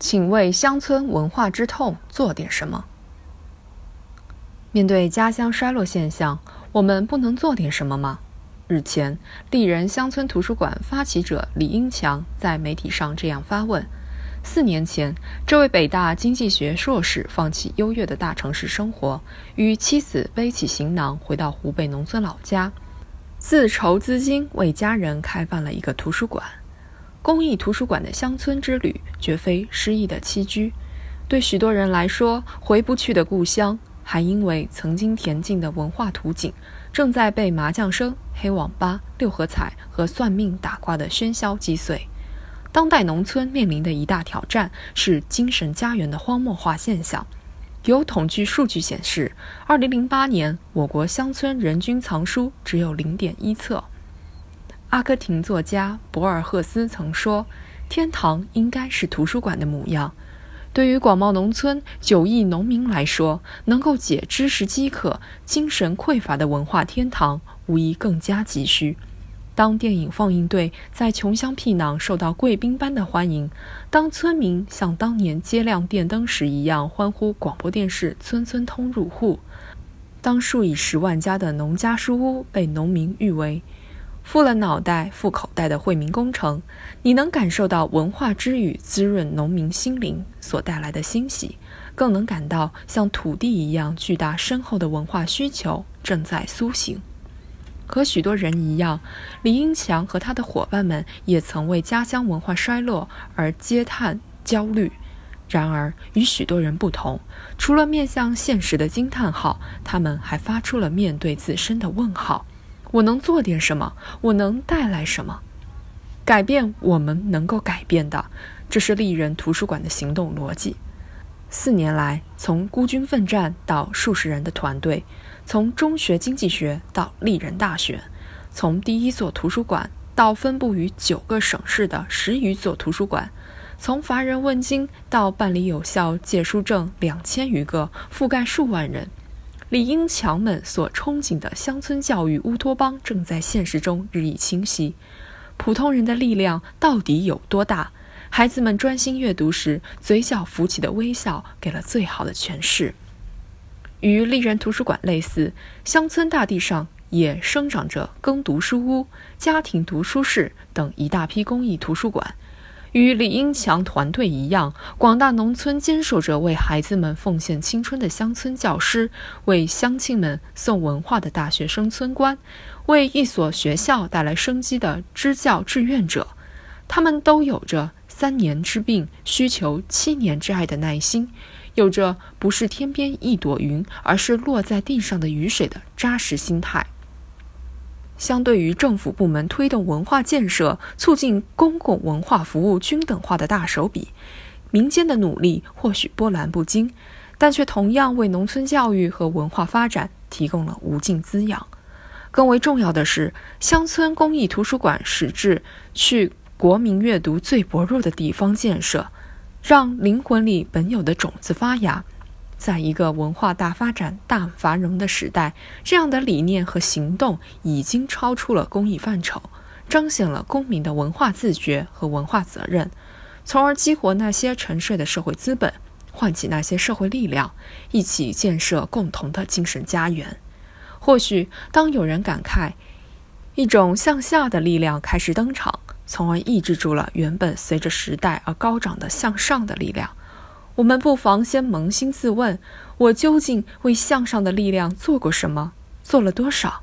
请为乡村文化之痛做点什么。面对家乡衰落现象，我们不能做点什么吗？日前，丽人乡村图书馆发起者李英强在媒体上这样发问：四年前，这位北大经济学硕士放弃优越的大城市生活，与妻子背起行囊回到湖北农村老家，自筹资金为家人开办了一个图书馆。公益图书馆的乡村之旅，绝非诗意的栖居。对许多人来说，回不去的故乡，还因为曾经恬静的文化图景，正在被麻将声、黑网吧、六合彩和算命打卦的喧嚣击碎。当代农村面临的一大挑战是精神家园的荒漠化现象。有统计数据显示，2008年我国乡村人均藏书只有0.1册。阿根廷作家博尔赫斯曾说：“天堂应该是图书馆的模样。”对于广袤农村九亿农民来说，能够解知识饥渴、精神匮乏的文化天堂，无疑更加急需。当电影放映队在穷乡僻壤受到贵宾般的欢迎，当村民像当年接亮电灯时一样欢呼广播电视村村通入户，当数以十万家的农家书屋被农民誉为，富了脑袋、富口袋的惠民工程，你能感受到文化之雨滋润农民心灵所带来的欣喜，更能感到像土地一样巨大深厚的文化需求正在苏醒。和许多人一样，李英强和他的伙伴们也曾为家乡文化衰落而嗟叹焦虑。然而，与许多人不同，除了面向现实的惊叹号，他们还发出了面对自身的问号。我能做点什么？我能带来什么？改变我们能够改变的，这是丽人图书馆的行动逻辑。四年来，从孤军奋战到数十人的团队，从中学经济学到丽人大学，从第一座图书馆到分布于九个省市的十余座图书馆，从乏人问津到办理有效借书证两千余个，覆盖数万人。李英强们所憧憬的乡村教育乌托邦正在现实中日益清晰。普通人的力量到底有多大？孩子们专心阅读时，嘴角浮起的微笑给了最好的诠释。与丽人图书馆类似，乡村大地上也生长着耕读书屋、家庭读书室等一大批公益图书馆。与李英强团队一样，广大农村坚守着为孩子们奉献青春的乡村教师，为乡亲们送文化的大学生村官，为一所学校带来生机的支教志愿者。他们都有着三年之病需求七年之爱的耐心，有着不是天边一朵云，而是落在地上的雨水的扎实心态。相对于政府部门推动文化建设、促进公共文化服务均等化的大手笔，民间的努力或许波澜不惊，但却同样为农村教育和文化发展提供了无尽滋养。更为重要的是，乡村公益图书馆实质去国民阅读最薄弱的地方建设，让灵魂里本有的种子发芽。在一个文化大发展、大繁荣的时代，这样的理念和行动已经超出了公益范畴，彰显了公民的文化自觉和文化责任，从而激活那些沉睡的社会资本，唤起那些社会力量，一起建设共同的精神家园。或许，当有人感慨，一种向下的力量开始登场，从而抑制住了原本随着时代而高涨的向上的力量。我们不妨先扪心自问：我究竟为向上的力量做过什么？做了多少？